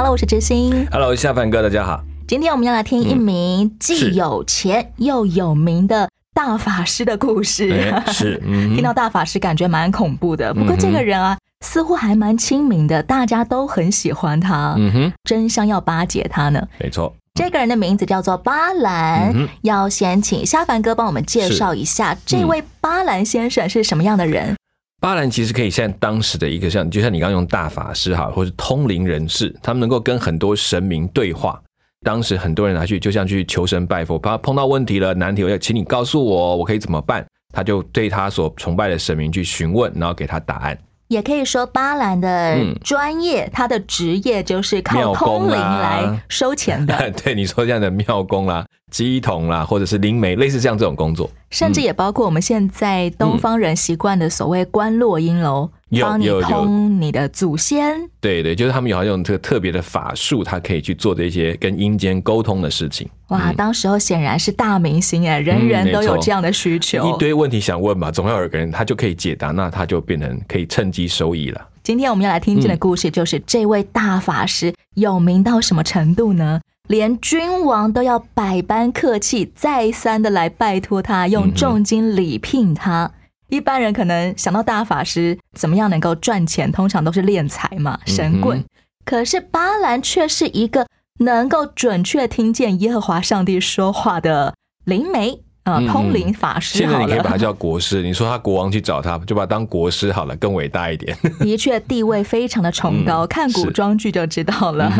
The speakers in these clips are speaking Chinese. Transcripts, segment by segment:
Hello，我是知心。Hello，下凡哥，大家好。今天我们要来听一名既有钱又有名的大法师的故事。哎，是，嗯听到大法师感觉蛮恐怖的，不过这个人啊，似乎还蛮亲民的，大家都很喜欢他。嗯哼，真相要巴结他呢。没错。这个人的名字叫做巴兰，嗯要先请夏凡哥帮我们介绍一下这位巴兰先生是什么样的人。巴兰其实可以像当时的一个像，就像你刚刚用大法师哈，或是通灵人士，他们能够跟很多神明对话。当时很多人拿去，就像去求神拜佛，他碰到问题了、难题，我要请你告诉我，我可以怎么办？他就对他所崇拜的神明去询问，然后给他答案。也可以说，巴兰的嗯专业，他的职业就是靠庙通灵来收钱的，对你说这样的庙工啦、鸡童啦，或者是灵媒，类似像这种工作，甚至也包括我们现在东方人习惯的所谓观落阴楼，有帮你有有通你的祖先。对对，就是他们有好像有这个特别的法术，他可以去做这些跟阴间沟通的事情。哇，当时候显然是大明星哎，人嗯人都有这样的需求。一堆问题想问嘛，总要有个人他就可以解答，那他就变成可以趁机收益了。今天我们要来听见的故事，就是这位大法师有名到什么程度呢？连君王都要百般客气，再三的来拜托他，用重金礼聘他。一般人可能想到大法师怎么样能够赚钱，通常都是敛财嘛，神棍。嗯可是巴兰却是一个能够准确听见耶和华上帝说话的灵媒啊、通灵法师好现在你可以把他。叫国师，你说他国王去找他，就把他当国师好了，更伟大一点。的确地位非常的崇高，嗯看古是装剧就知道了。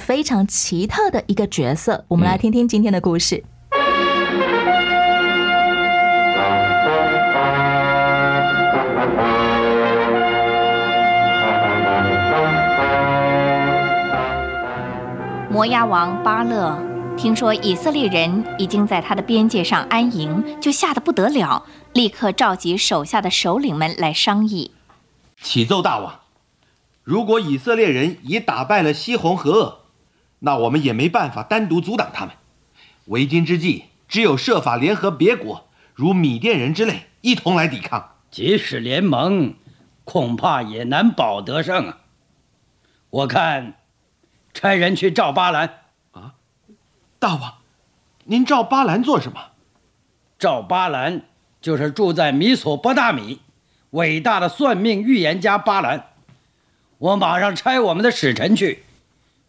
非常奇特的一个角色。我们来听听今天的故事。摩押王巴勒听说以色列人已经在他的边界上安营，就吓得不得了，立刻召集手下的首领们来商议。启奏大王，如果以色列人已打败了西红和恶，那我们也没办法单独阻挡他们。为今之计，只有设法联合别国，如米甸人之类，一同来抵抗。即使联盟，恐怕也难保得胜啊！我看，差人去召巴兰，啊大王，您召巴兰做什么？赵巴兰就是住在米索波大米，伟大的算命预言家巴兰。我马上差我们的使臣去，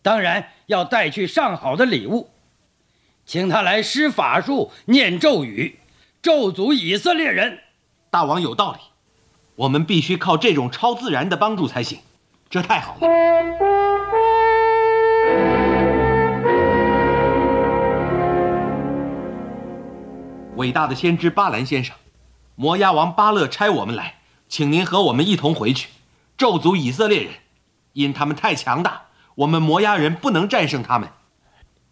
当然要带去上好的礼物，请他来施法术、念咒语，咒诅以色列人。大王有道理，我们必须靠这种超自然的帮助才行。这太好了。伟大的先知巴兰先生，摩押王巴勒差我们来，请您和我们一同回去，咒诅以色列人，因他们太强大，我们摩崖人不能战胜他们。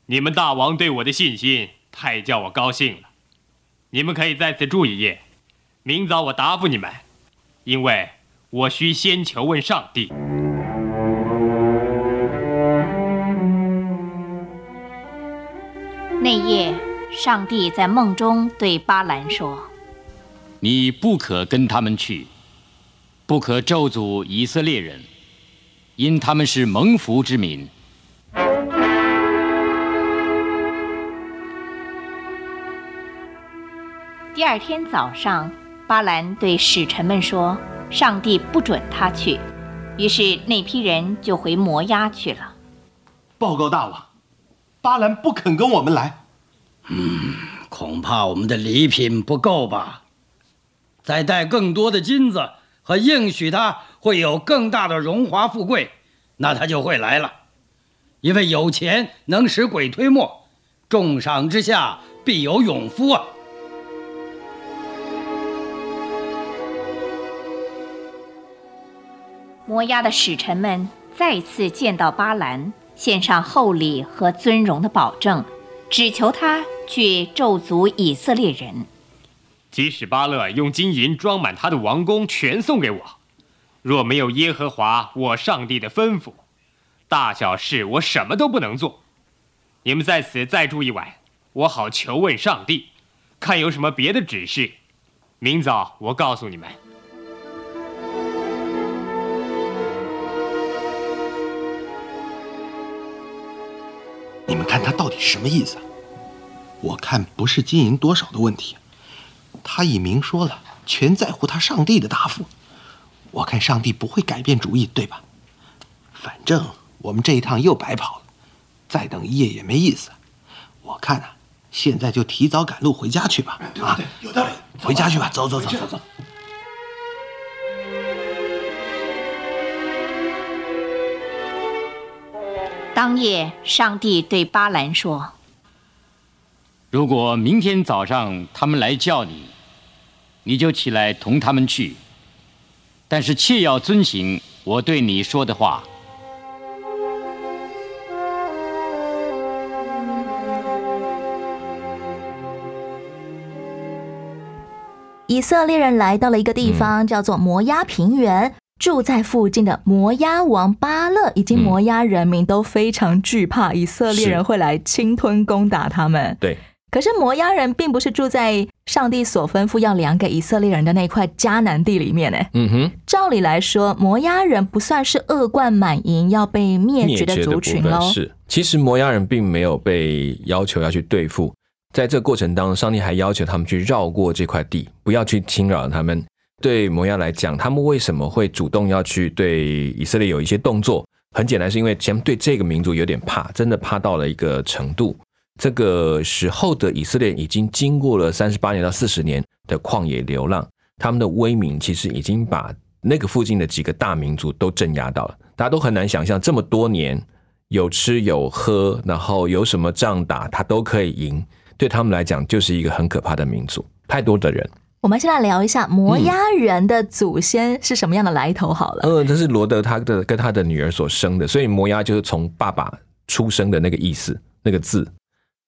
你们大王对我的信心太叫我高兴了。你们可以在此住一夜，明早我答复你们，因为我需先求问上帝。那夜，上帝在梦中对巴兰说你不可跟他们去，不可咒诅以色列人，因他们是蒙福之民。第二天早上，巴兰对使臣们说：“上帝不准他去。”于是那批人就回摩押去了。报告大王，巴兰不肯跟我们来。嗯恐怕我们的礼品不够吧？再带更多的金子和应许他会有更大的荣华富贵，那他就会来了。因为有钱能使鬼推磨，重赏之下必有勇夫啊！摩押的使臣们再次见到巴兰，献上厚礼和尊荣的保证，只求他去咒诅以色列人。即使巴勒用金银装满他的王宫，全送给我，若没有耶和华我上帝的吩咐，大小事我什么都不能做。你们在此再住一晚，我好求问上帝，看有什么别的指示。明早我告诉你们。你们看他到底什么意思？我看不是金银多少的问题，他已明说了，全在乎他上帝的答复。我看上帝不会改变主意，对吧？反正我们这一趟又白跑了，再等一夜也没意思。我看啊，现在就提早赶路回家去吧。啊，有道理。回家去吧，走走走走走。当夜，上帝对巴兰说：“如果明天早上他们来叫你，你就起来同他们去，但是切要遵行我对你说的话。”以色列人来到了一个地方，叫做摩押平原。住在附近的摩押王巴勒以及摩押人民都非常惧怕以色列人会来侵吞攻打他们。对，可是摩押人并不是住在上帝所吩咐要量给以色列人的那块迦南地里面呢。嗯哼，照理来说，摩押人不算是恶贯满盈要被灭绝的族群喽。是，其实摩押人并没有被要求要去对付，在这过程当中，上帝还要求他们去绕过这块地，不要去侵扰他们。对摩押来讲，他们为什么会主动要去对以色列有一些动作？很简单，是因为前面对这个民族有点怕，真的怕到了一个程度。这个时候的以色列已经经过了三十八年到四十年的旷野流浪，他们的威名其实已经把那个附近的几个大民族都镇压到了。大家都很难想象，这么多年有吃有喝，然后有什么仗打，他都可以赢。对他们来讲，就是一个很可怕的民族，太多的人。我们先来聊一下摩押人的祖先是什么样的来头好了。嗯，这是罗德他的跟他的女儿所生的，所以摩押就是从爸爸出生的那个意思，那个字，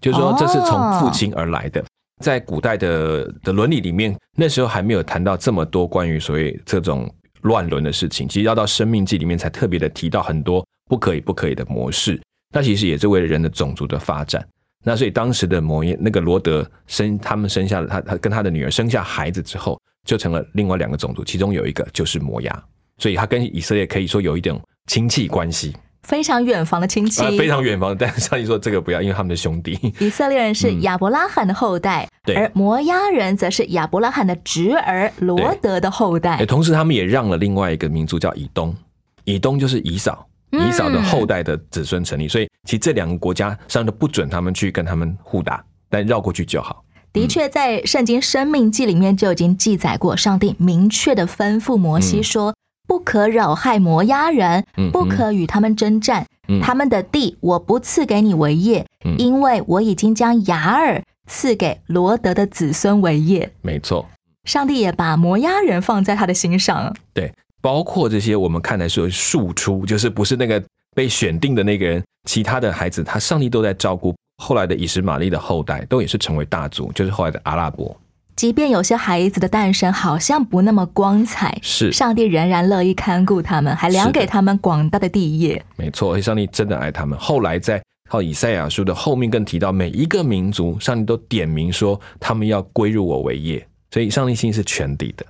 就是说这是从父亲而来的。在古代的的伦理里面，那时候还没有谈到这么多关于所谓这种乱伦的事情，其实要到《生命记》里面才特别的提到很多不可以不可以的模式。那其实也是为了人的种族的发展。那所以当时的摩耶那个罗德生他们生下了他他跟他的女儿生下孩子之后，就成了另外两个种族，其中有一个就是摩押，所以他跟以色列可以说有一点亲戚关系，非常远房的亲戚，非常远房。但是上帝说这个不要，因为他们的兄弟。以色列人是亚伯拉罕的后代，而摩押人则是亚伯拉罕的侄儿罗德的后代。同时，他们也让了另外一个民族叫以东，以东就是以扫。以扫的后代的子孙成立，所以其实这两个国家上都不准他们去跟他们互打，但绕过去就好。的确，在圣经《生命记》里面就已经记载过，上帝明确的吩咐摩西说：“不可扰害摩押人，不可与他们征战，他们的地我不赐给你为业，因为我已经将雅尔赐给罗德的子孙为业。”没错，上帝也把摩押人放在他的心上。对。包括这些我们看来是庶出，就是不是那个被选定的那个人，其他的孩子，他上帝都在照顾。后来的以实玛利的后代都也是成为大族，就是后来的阿拉伯。即便有些孩子的诞生好像不那么光彩，是上帝仍然乐意看顾他们，还量给他们广大的地业。没错，上帝真的爱他们。后来在靠以赛亚书的后面更提到，每一个民族，上帝都点名说他们要归入我为业，所以上帝心是全地的。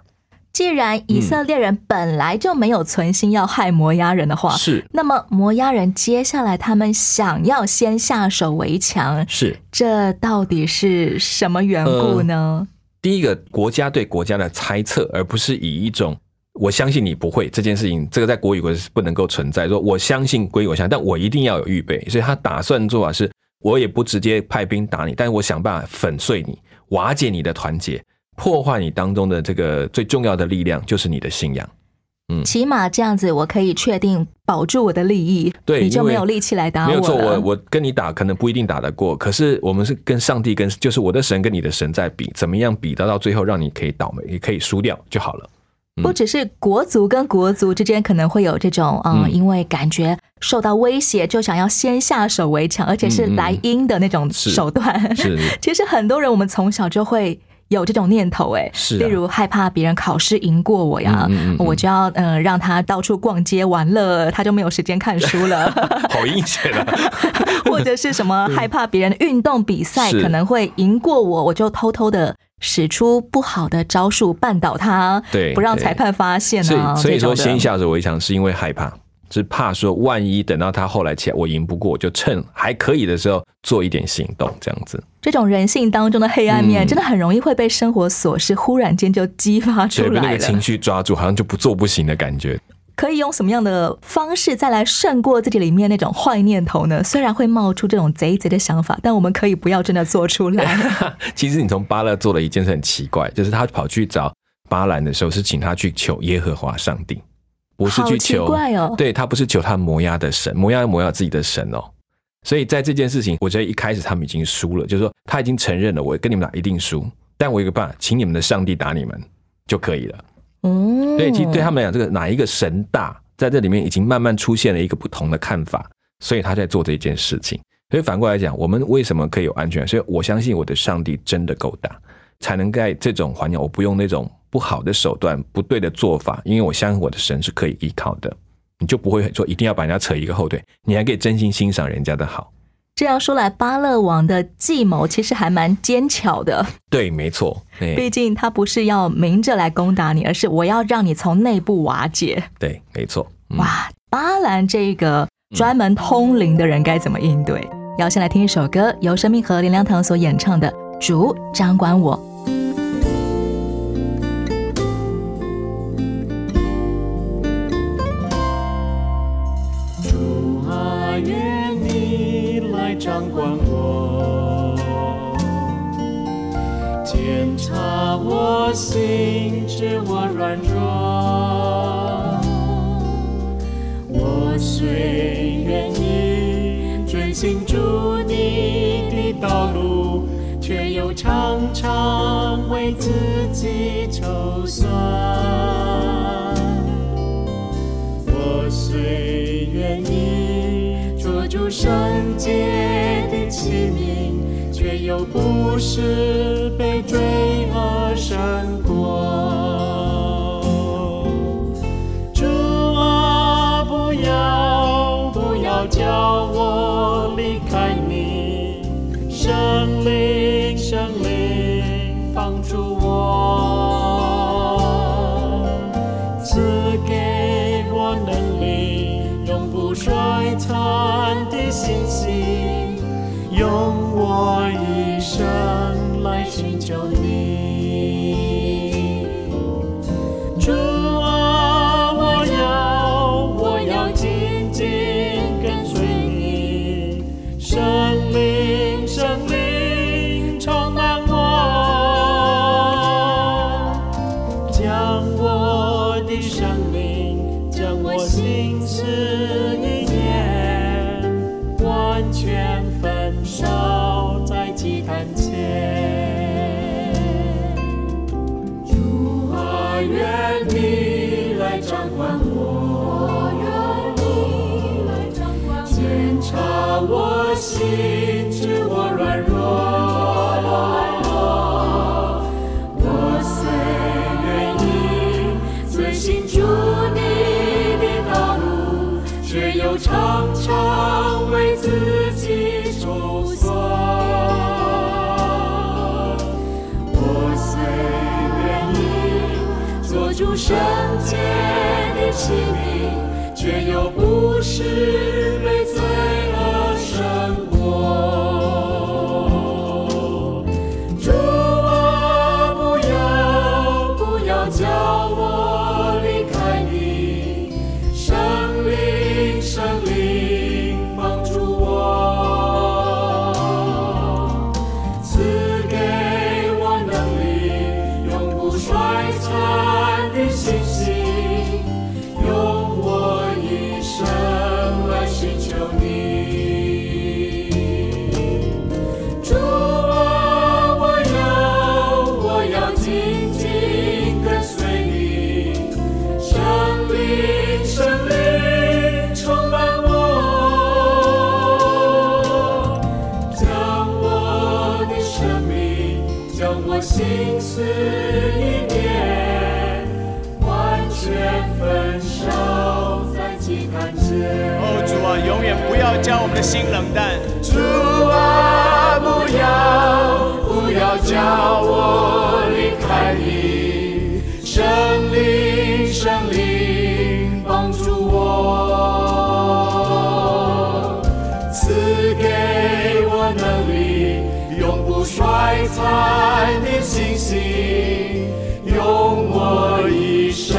既然以色列人本来就没有存心要害摩押人的话，是那么摩押人接下来他们想要先下手为强，是这到底是什么缘故呢？第一个国家对国家的猜测，而不是以一种我相信你不会这件事情，这个在国语国是不能够存在。说我相信归我相，但我一定要有预备，所以他打算做法是，我也不直接派兵打你，但是我想办法粉碎你，瓦解你的团结。破坏你当中的这个最重要的力量，就是你的信仰。嗯，起码这样子，我可以确定保住我的利益。对，你就没有力气来打我没有错，我我跟你打，可能不一定打得过。可是我们是跟上帝，跟就是我的神跟你的神在比，怎么样比得到最后，让你可以倒霉，也可以输掉就好了。不只是国足跟国足之间可能会有这种，嗯，因为感觉受到威胁，就想要先下手为强，而且是来阴的那种手段。是 其实很多人我们从小就会。有这种念头哎，是啊例如害怕别人考试赢过我呀，嗯嗯嗯嗯我就要嗯、呃让他到处逛街玩乐，他就没有时间看书了。好阴险啊！或者是什么害怕别人运动比赛是可能会赢过我，我就偷偷的使出不好的招数绊倒他，对对不让裁判发现所啊。以所以说先下手为强是因为害怕，是怕说万一等到他后来起来我赢不过，我就趁还可以的时候做一点行动，这样子。这种人性当中的黑暗面，嗯真的很容易会被生活琐事忽然间就激发出来对，被那个情。绪抓住，好像就不做不行的感觉。可以用什么样的方式再来胜过自己里面那种坏念头呢？虽然会冒出这种贼贼的想法，但我们可以不要真的做出来。其实你从巴勒做了一件事很奇怪，就是他跑去找巴兰的时候，是请他去求耶和华上帝，不是去求，对他不是求他摩押的神，摩押摩押自己的神哦。所以在这件事情，我觉得一开始他们已经输了，就是说他已经承认了，我跟你们俩一定输，但我有个办法，请你们的上帝打你们就可以了。嗯，所以，其实对他们来讲，这个哪一个神大，在这里面已经慢慢出现了一个不同的看法，所以他在做这件事情。所以反过来讲，我们为什么可以有安全感？所以我相信我的上帝真的够大，才能在这种环境，我不用那种不好的手段、不对的做法，因为我相信我的神是可以依靠的。你就不会说一定要把人家扯一个后腿，你还可以真心欣赏人家的好。这样说来，巴勒王的计谋其实还蛮奸巧的。对，没错，对毕竟他不是要明着来攻打你，而是我要让你从内部瓦解。对，没错。嗯哇，巴兰这个专门通灵的人该怎么应对？要先来听一首歌，由生命和林良堂所演唱的《主掌管我》。掌管我，检查我心，知我软弱。我虽愿意遵行主你的道路，却又常常为自己筹算。圣洁的器皿，却又不是被追用我一生来寻求你。心里，却又不是思意念，完全焚烧在祭坛前。哦，主啊，永远不要叫我们的心冷淡。主啊，不要不要叫我离开你，圣衰残的信心，用我一生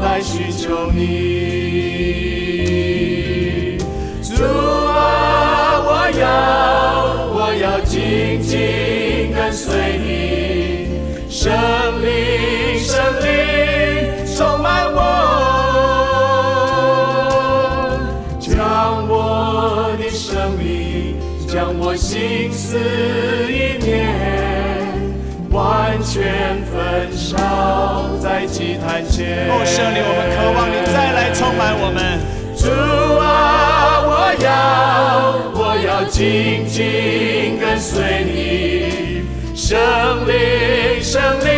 来寻求你。主啊，我要我要紧紧跟随你，圣灵圣灵充满我，将我的生命，将我心思烧在祭坛前。哦，圣灵，我们渴望你再来充满我们。主啊，我要我要紧紧跟随你，圣灵圣灵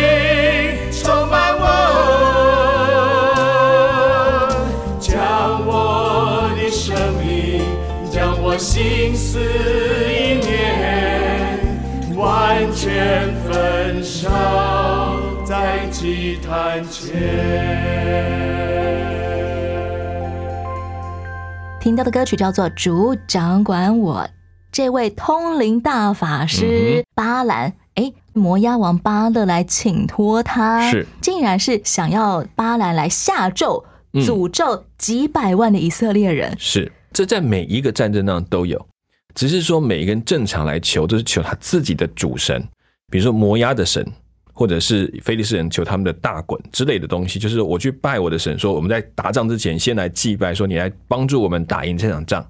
充满我，将我的生命，将我心思意念，完全焚烧在听到的歌曲叫做《主掌管我》，这位通灵大法师巴兰，哎，摩押王巴勒来请托他，是。竟然是想要巴兰来下咒、嗯。诅咒几百万的以色列人。是，这在每一个战争当中都有，只是说每一个人正常来求，都是求他自己的主神，比如说摩押的神，或者是非利士人求他们的大滚之类的东西，就是我去拜我的神，说我们在打仗之前先来祭拜，说你来帮助我们打赢这场仗。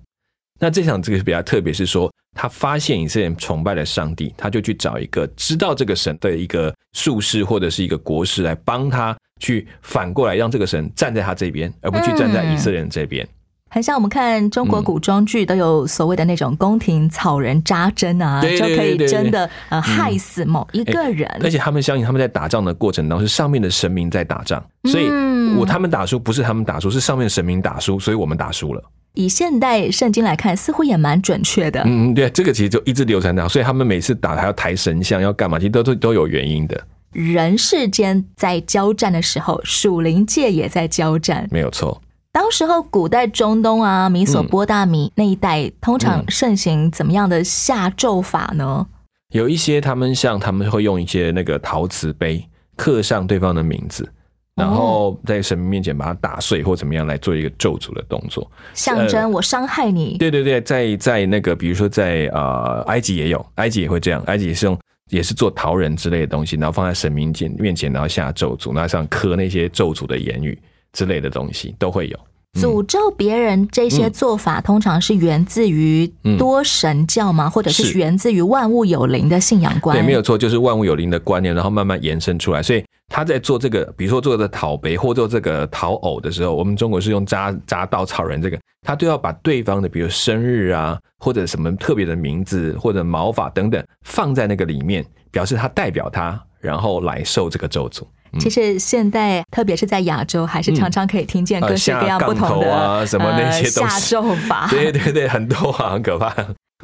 那这场这个比较特别，是说他发现以色列人崇拜了上帝，他就去找一个知道这个神的一个术士或者是一个国师来帮他去反过来让这个神站在他这边，而不去站在以色列人这边。很像我们看中国古装剧都有所谓的那种宫廷草人扎针啊，对对就可以真的呃害死某一个人。而且他们相信他们在打仗的过程当中是上面的神明在打仗，所以嗯我他们打输不是他们打输，是上面的神明打输，所以我们打输了。以现代圣经来看，似乎也蛮准确的。嗯，对，这个其实就一直流传到，所以他们每次打还要抬神像，要干嘛，其实都都都有原因的，人世间在交战的时候，属灵界也在交战。没有错。当时候古代中东啊，米索波大米那一带，通常盛行怎么样的下咒法呢？有一些他们像他们会用一些那个陶瓷杯刻上对方的名字，然后在神明面前把它打碎或怎么样来做一个咒诅的动作，象征我伤害你。对对对，在在那个比如说在呃埃及也有，埃及也会这样，埃及也是用也是做陶人之类的东西，然后放在神明前面前，然后下咒诅，然后上刻那些咒诅的言语之类的东西都会有。诅咒别人这些做法，通常是源自于多神教吗？或者是是源自于万物有灵的信仰观？对，没有错，就是万物有灵的观念，然后慢慢延伸出来。所以他在做这个，比如说做这个陶杯或做这个讨偶的时候，我们中国是用扎扎稻草人这个，他都要把对方的，比如生日啊，或者什么特别的名字或者毛发等等放在那个里面，表示他代表他，然后来受这个咒诅。其实现代，特别是在亚洲，还是常常可以听见各式各样不同的、啊什么那些都呃、下咒法。对对对，很多啊，很可怕。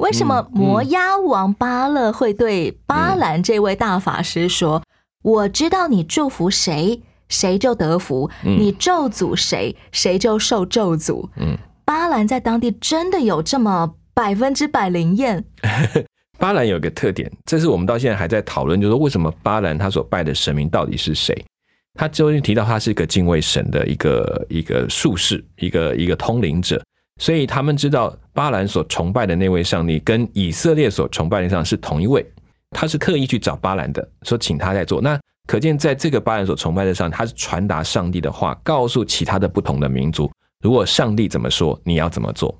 为什么摩押王巴勒会对巴兰这位大法师说：“我知道你祝福谁，谁就得福；嗯你咒诅谁，谁就受咒诅。”嗯，巴兰在当地真的有这么百分之百灵验？巴兰有一个特点，这是我们到现在还在讨论，就是说为什么巴兰他所拜的神明到底是谁？他究竟提到他是一个敬畏神的一个一个术士，一个一个通灵者，所以他们知道巴兰所崇拜的那位上帝跟以色列所崇拜的上帝是同一位，他是特意去找巴兰的，说请他在做。那可见在这个巴兰所崇拜的上帝，他是传达上帝的话，告诉其他的不同的民族，如果上帝怎么说，你要怎么做。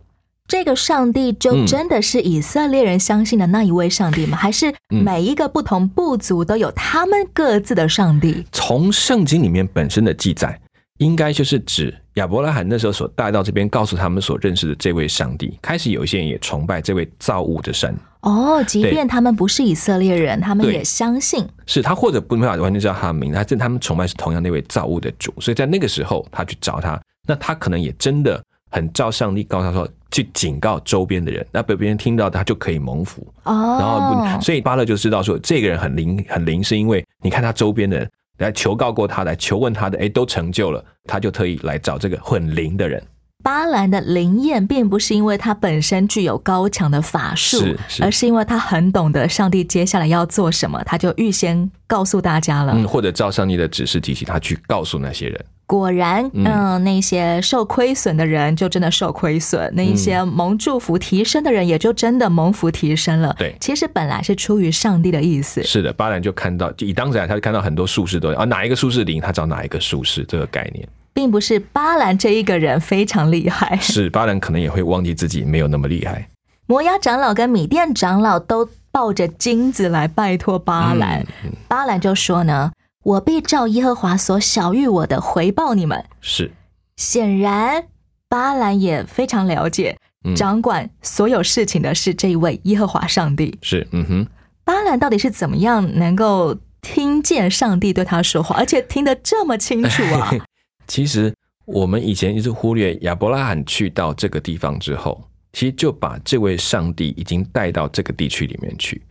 这个上帝就真的是以色列人相信的那一位上帝吗？还是每一个不同部族都有他们各自的上帝？从圣经里面本身的记载，应该就是指亚伯拉罕那时候所带到这边，告诉他们所认识的这位上帝。开始有一些人也崇拜这位造物的神，哦，即便他们不是以色列人，他们也相信。是他或者不没法完全知道他的名字，他他们崇拜是同样那位造物的主，所以在那个时候他去找他，那他可能也真的很照上帝告诉他说，去警告周边的人，那被别人听到他就可以蒙福。哦，然后，所以巴勒就知道说这个人很灵很灵，是因为你看他周边的人来求告过他，来求问他的，哎，都成就了，他就特意来找这个很灵的人。巴兰的灵验并不是因为他本身具有高强的法术是，而是因为他很懂得上帝接下来要做什么，他就预先告诉大家了。嗯，或者照上帝的指示提醒他去告诉那些人。果然，嗯嗯、那些受亏损的人就真的受亏损，那一些蒙祝福提升的人也就真的蒙福提升了。对其实本来是出于上帝的意思。是的，巴兰就看到，就以当时来，他就看到很多术士都啊，哪一个术士灵，他找哪一个术士这个概念。并不是巴兰这一个人非常厉害，是巴兰可能也会忘记自己没有那么厉害。摩押长老跟米甸长老都抱着金子来拜托巴兰，嗯巴兰就说呢：“我必照耶和华所晓谕我的回报你们。是”显然，巴兰也非常了解，嗯掌管所有事情的是这一位耶和华上帝。是，嗯哼，巴兰到底是怎么样能够听见上帝对他说话，而且听得这么清楚啊？其实我们以前一直忽略亚伯拉罕去到这个地方之后，其实就把这位上帝已经带到这个地区里面去。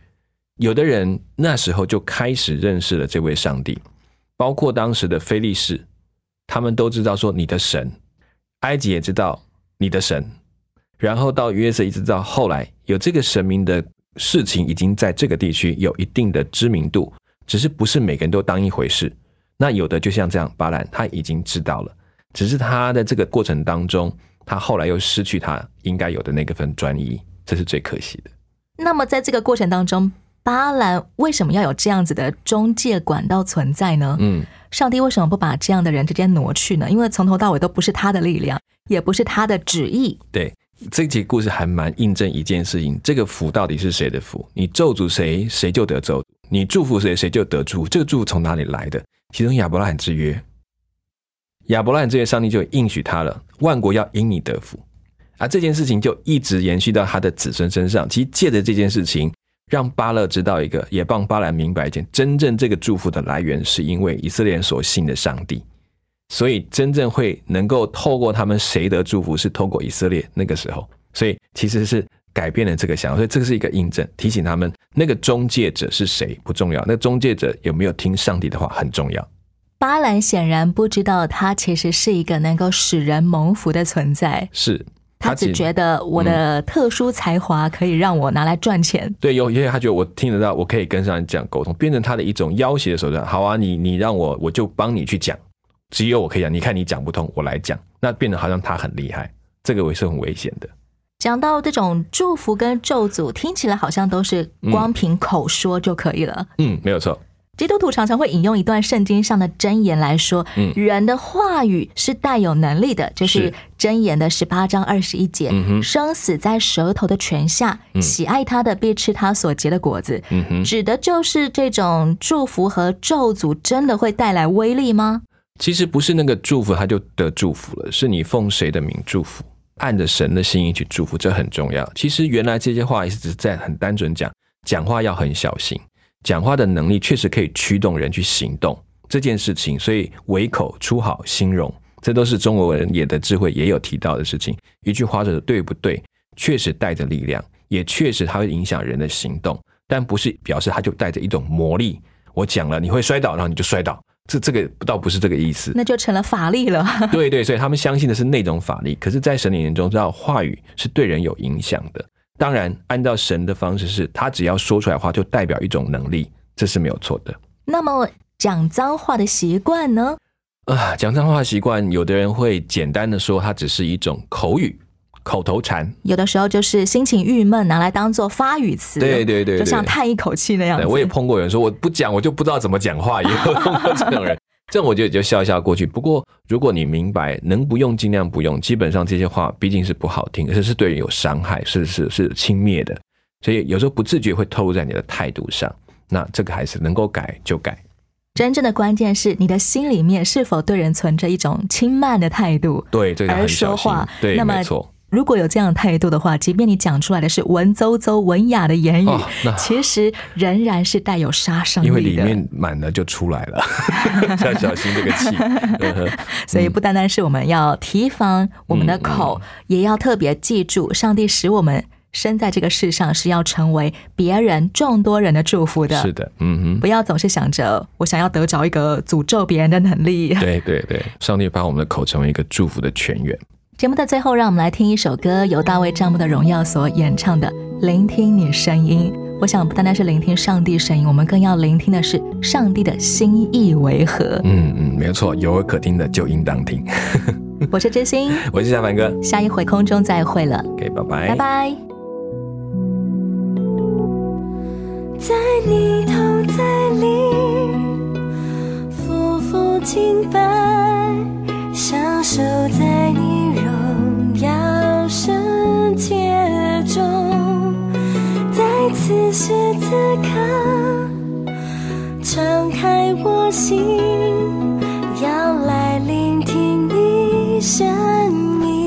有的人那时候就开始认识了这位上帝，包括当时的非利士，他们都知道说你的神，埃及也知道你的神，然后到约瑟一直到后来有这个神明的事情，已经在这个地区有一定的知名度，只是不是每个人都当一回事。那有的就像这样，巴兰他已经知道了，只是他的这个过程当中，他后来又失去他应该有的那个份专一，这是最可惜的。那么在这个过程当中，巴兰为什么要有这样子的中介管道存在呢？嗯，上帝为什么不把这样的人直接挪去呢？因为从头到尾都不是他的力量，也不是他的旨意。对，这集故事还蛮印证一件事情：这个福到底是谁的福？你咒诅谁，谁就得咒；你祝福谁，谁就得祝福。这个祝福从哪里来的？其中亚伯拉罕之约，亚伯拉罕之约，上帝就应许他了，万国要因你得福。而这件事情就一直延续到他的子孙身上。其实借着这件事情，让巴勒知道一个，也帮巴兰明白一件：真正这个祝福的来源，是因为以色列人所信的上帝。所以真正会能够透过他们谁的祝福，是透过以色列那个时候。所以其实是改变了这个想法，所以这个是一个印证，提醒他们那个中介者是谁不重要，那个中介者有没有听上帝的话很重要。巴兰显然不知道，他其实是一个能够使人蒙福的存在。是他只其觉得我的特殊才华可以让我拿来赚钱。对，有，因为他觉得我听得到，我可以跟上帝这样沟通，变成他的一种要挟的手段。好啊，你你让我，我就帮你去讲，只有我可以讲。你看你讲不通，我来讲，那变得好像他很厉害，这个也是很危险的。讲到这种祝福跟咒诅，听起来好像都是光凭口说就可以了。嗯，没有错。基督徒常常会引用一段圣经上的箴言来说，嗯人的话语是带有能力的，就是是箴言的十八章二十一节，嗯哼生死在舌头的泉下，嗯喜爱他的必吃他所结的果子。嗯哼，指的就是这种祝福和咒诅真的会带来威力吗？其实不是那个祝福他就得祝福了，是你奉谁的名祝福，按着神的心意去祝福，这很重要。其实原来这些话也是只是在很单纯讲，讲话要很小心，讲话的能力确实可以驱动人去行动这件事情。所以唯口出好心容，这都是中国人也的智慧也有提到的事情。一句话说的对不对，确实带着力量，也确实它会影响人的行动，但不是表示它就带着一种魔力。我讲了你会摔倒，然后你就摔倒。这这个倒不是这个意思，那就成了法力了。对对，所以他们相信的是那种法力。可是，在神的眼中，知道话语是对人有影响的。当然，按照神的方式是，他只要说出来的话，就代表一种能力，这是没有错的。那么讲脏话的习惯呢？啊，讲脏话习惯，有的人会简单的说，它只是一种口语、口头禅。有的时候就是心情郁闷，拿来当做发语词，对对对对就像叹一口气那样子。对我就也就笑一笑过去。不过，如果你明白能不用尽量不用，基本上这些话毕竟是不好听，而且是对人有伤害，是是是轻蔑的。所以有时候不自觉会透露在你的态度上。那这个还是能够改就改。真正的关键是你的心里面是否对人存着一种轻慢的态度，对，这个而很小心说话。对，那么没错。如果有这样的态度的话，即便你讲出来的是文绉绉、文雅的言语，哦那其实仍然是带有杀伤力的。因为里面满了就出来了，要小心这个气。所以不单单是我们要提防我们的口，也要特别记住，上帝使我们生在这个世上是要成为别人众多人的祝福的。是的，嗯哼不要总是想着我想要得着一个诅咒别人的能力。对对对，上帝把我们的口成为一个祝福的泉源。节目的最后，让我们来听一首歌，由大卫·帐幕的荣耀所演唱的《聆听你声音》。我想不单单是聆听上帝声音，我们更要聆听的是上帝的心意为何。嗯嗯，没有错，有耳可听的就应当听。我是真心，我是小凡哥下一回空中再会了，，OK，拜拜，拜拜。在你头在里，匍匐敬拜，享受在你界中，在此时此刻，敞开我心，要来聆听你声音。